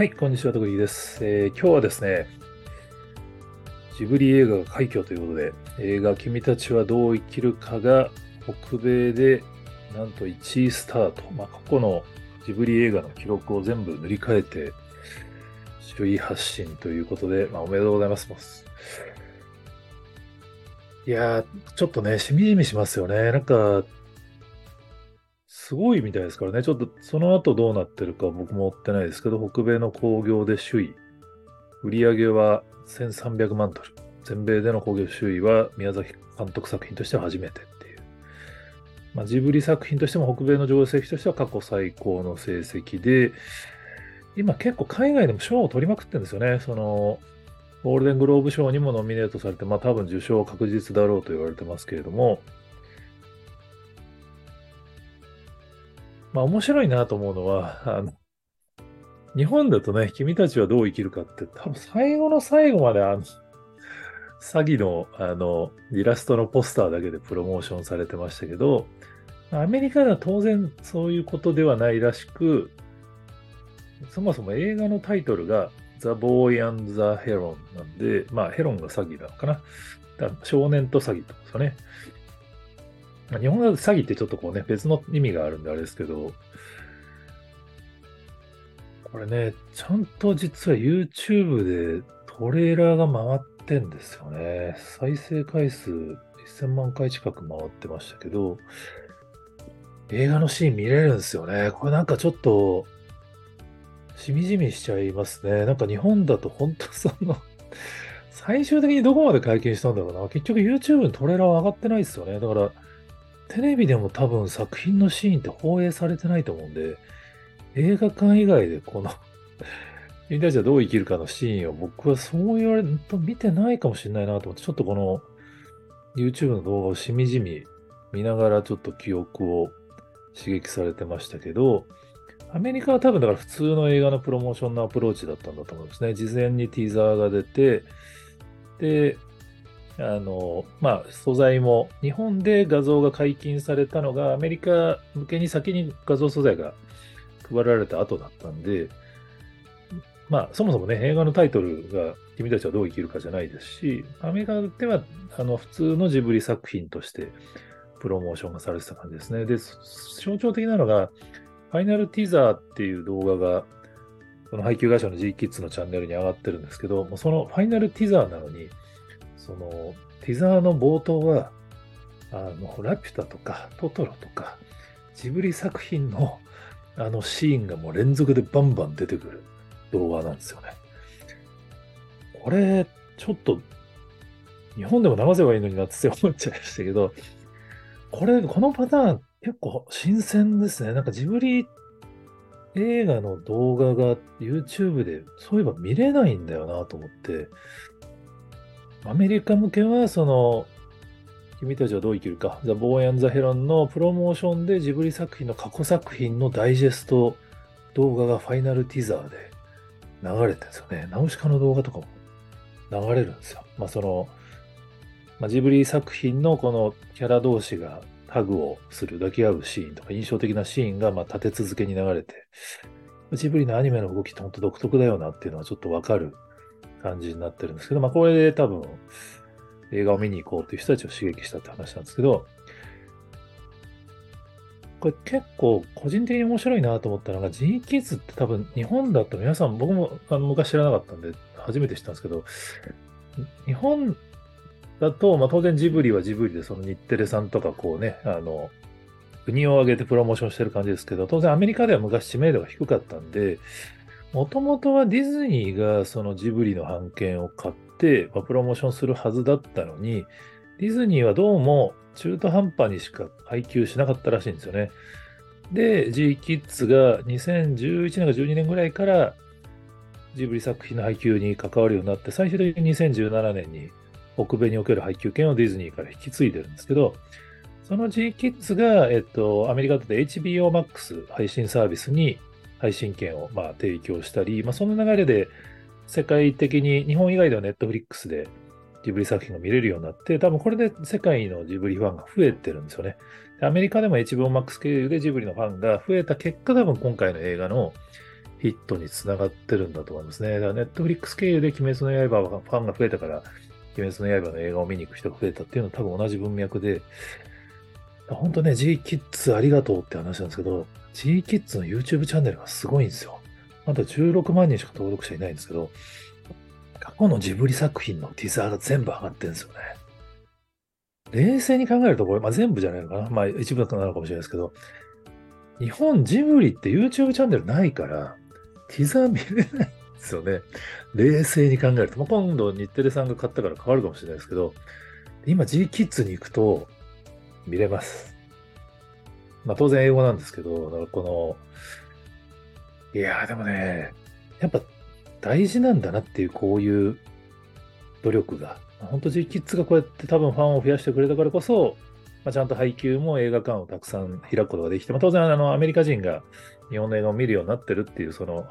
はい、こんにちは、徳井です、えー、今日はですね、ジブリ映画が快挙ということで、映画君たちはどう生きるかが北米でなんと1位スタート。まあ、過去のジブリ映画の記録を全部塗り替えて、首位発進ということで、まあ、おめでとうございます。いやー、ちょっとね、しみじみしますよね。なんか、すごいみたいですからね。ちょっとその後どうなってるか僕も追ってないですけど、北米の興行で首位。売上は1300万ドル。全米での興行首位は宮崎監督作品としては初めてっていう。まあ、ジブリ作品としても北米の上映席としては過去最高の成績で、今結構海外でも賞を取りまくってるんですよね。その、ゴールデングローブ賞にもノミネートされて、まあ多分受賞は確実だろうと言われてますけれども、まあ面白いなと思うのは、あの、日本だとね、君たちはどう生きるかって、多分最後の最後まであの、詐欺のあの、イラストのポスターだけでプロモーションされてましたけど、アメリカでは当然そういうことではないらしく、そもそも映画のタイトルが The Boy and the Heron なんで、まあヘロンが詐欺なのかな。少年と詐欺ってことですよね。日本語詐欺ってちょっとこうね、別の意味があるんであれですけど、これね、ちゃんと実は YouTube でトレーラーが回ってんですよね。再生回数1000万回近く回ってましたけど、映画のシーン見れるんですよね。これなんかちょっと、しみじみしちゃいますね。なんか日本だと本当その最終的にどこまで解禁したんだろうな。結局 YouTube にトレーラーは上がってないですよね。だから、テレビでも多分作品のシーンって放映されてないと思うんで、映画館以外でこの 君たちはどう生きるかのシーンを僕はそう言われると見てないかもしれないなと思って、ちょっとこの YouTube の動画をしみじみ見ながらちょっと記憶を刺激されてましたけど、アメリカは多分だから普通の映画のプロモーションのアプローチだったんだと思うんですね。事前にティーザーが出て、で、あの、まあ、素材も、日本で画像が解禁されたのが、アメリカ向けに先に画像素材が配られた後だったんで、まあ、そもそもね、映画のタイトルが、君たちはどう生きるかじゃないですし、アメリカでは、あの、普通のジブリ作品として、プロモーションがされてた感じですね。で、象徴的なのが、ファイナルティザーっていう動画が、この配給会社の G キッズのチャンネルに上がってるんですけどもう、そのファイナルティザーなのに、その、ティザーの冒頭は、あの、ラピュタとかトトロとか、ジブリ作品のあのシーンがもう連続でバンバン出てくる動画なんですよね。これ、ちょっと、日本でも流せばいいのになって思っちゃいましたけど、これ、このパターン結構新鮮ですね。なんかジブリ映画の動画が YouTube でそういえば見れないんだよなと思って、アメリカ向けは、その、君たちはどう生きるか、ザ・ボーイ・アン・ザ・ヘロンのプロモーションでジブリ作品の過去作品のダイジェスト動画がファイナルティザーで流れてるんですよね。ナウシカの動画とかも流れるんですよ。まあその、まあ、ジブリ作品のこのキャラ同士がタグをする、抱き合うシーンとか印象的なシーンがまあ立て続けに流れて、ジブリのアニメの動きって本当独特だよなっていうのはちょっとわかる感じになってるんですけど、まあこれで多分映画を見に行こうという人たちを刺激したって話なんですけど、これ結構個人的に面白いなと思ったのが G キッズって多分日本だと皆さん僕もあの昔知らなかったんで初めて知ったんですけど、日本だと、まあ、当然ジブリはジブリでその日テレさんとかこうね、あの、国を挙げてプロモーションしてる感じですけど、当然アメリカでは昔知名度が低かったんで、もともとはディズニーがそのジブリの版権を買って、まあ、プロモーションするはずだったのに、ディズニーはどうも中途半端にしか配給しなかったらしいんですよね。で、G キッズが2011年か12年ぐらいからジブリ作品の配給に関わるようになって、最終的に2017年に北米における配給権をディズニーから引き継いでるんですけど、その G キッズが、えっと、アメリカだと HBO Max 配信サービスに配信権をまあ提供したり、まあ、その流れで世界的に日本以外では Netflix でジブリ作品が見れるようになって、多分これで世界のジブリファンが増えてるんですよね。アメリカでも HBO Max 経由でジブリのファンが増えた結果、多分今回の映画のヒットにつながってるんだと思いますね。だからネットフリックス経由で鬼滅の刃はファンが増えたから、鬼滅の刃の映画を見に行く人が増えたっていうのは多分同じ文脈で、本当ね、G キッズありがとうって話なんですけど、G キッズの YouTube チャンネルがすごいんですよ。まだ16万人しか登録者いないんですけど、過去のジブリ作品のティザーが全部上がってるんですよね。冷静に考えると、これ、まあ、全部じゃないのかな。まあ一部なのかもしれないですけど、日本ジブリって YouTube チャンネルないから、ティザー見れないんですよね。冷静に考えると。まあ、今度日テレさんが買ったから変わるかもしれないですけど、今 G キッズに行くと見れます。まあ当然英語なんですけど、この、いやーでもね、やっぱ大事なんだなっていうこういう努力が。本当 G キッズがこうやって多分ファンを増やしてくれたからこそ、まあ、ちゃんと配給も映画館をたくさん開くことができて、まあ、当然あのアメリカ人が日本の映画を見るようになってるっていう、その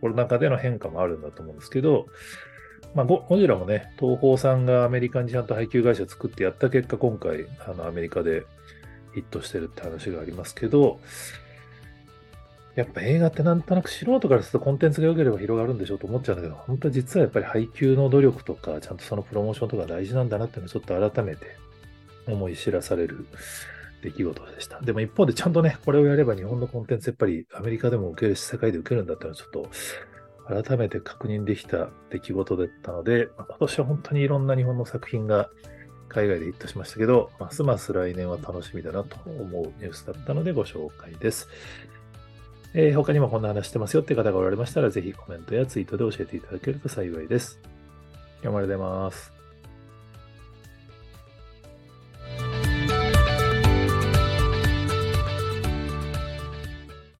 コロナ禍での変化もあるんだと思うんですけど、まあ、ゴジラもね、東宝さんがアメリカにちゃんと配給会社作ってやった結果、今回、あのアメリカでヒットしてるって話がありますけど、やっぱ映画ってなんとなく素人からするとコンテンツが良ければ広がるんでしょうと思っちゃうんだけど、本当は実はやっぱり配給の努力とか、ちゃんとそのプロモーションとか大事なんだなっていうのをちょっと改めて思い知らされる出来事でした。でも一方でちゃんとね、これをやれば日本のコンテンツやっぱりアメリカでも受けるし、世界で受けるんだっていうのはちょっと改めて確認できた出来事だったので、まあ、今年は本当にいろんな日本の作品が海外でヒットしましたけど、ますます来年は楽しみだなと思うニュースだったのでご紹介です。えー、他にもこんな話してますよって方がおられましたら、ぜひコメントやツイートで教えていただけると幸いです。今日もありがとうございます。